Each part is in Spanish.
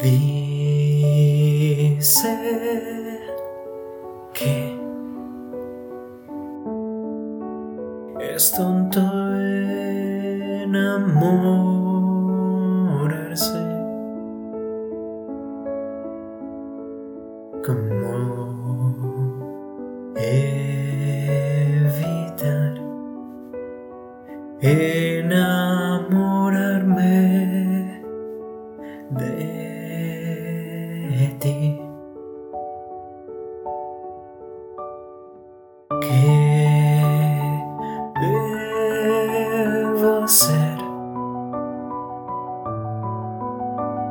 Dice que es tonto enamorarse como evitar enamorarme de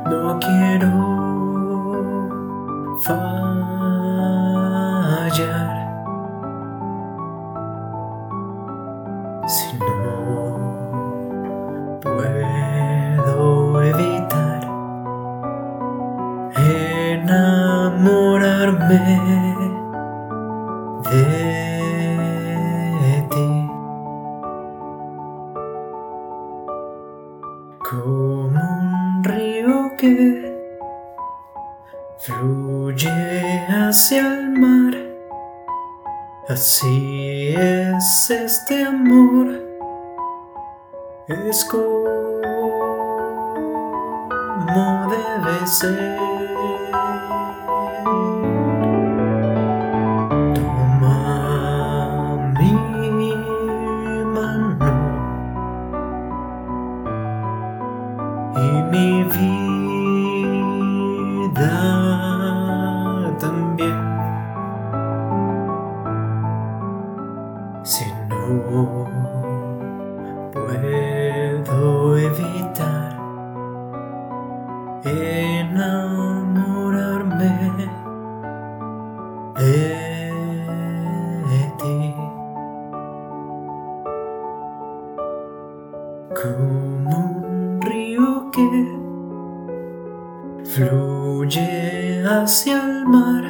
No quiero fallar. Si no puedo evitar enamorarme que fluye hacia el mar. Así es este amor. Es como debe ser. De ti. Como un río que fluye hacia el mar.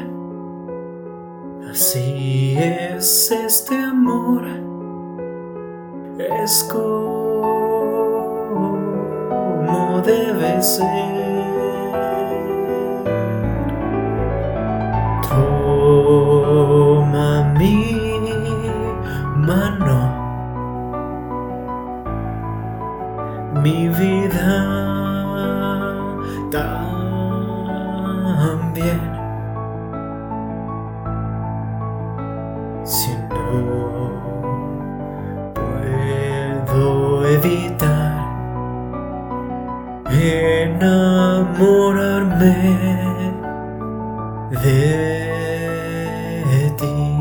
Así es este amor. Es como debe ser. También. Si no puedo evitar enamorarme de ti.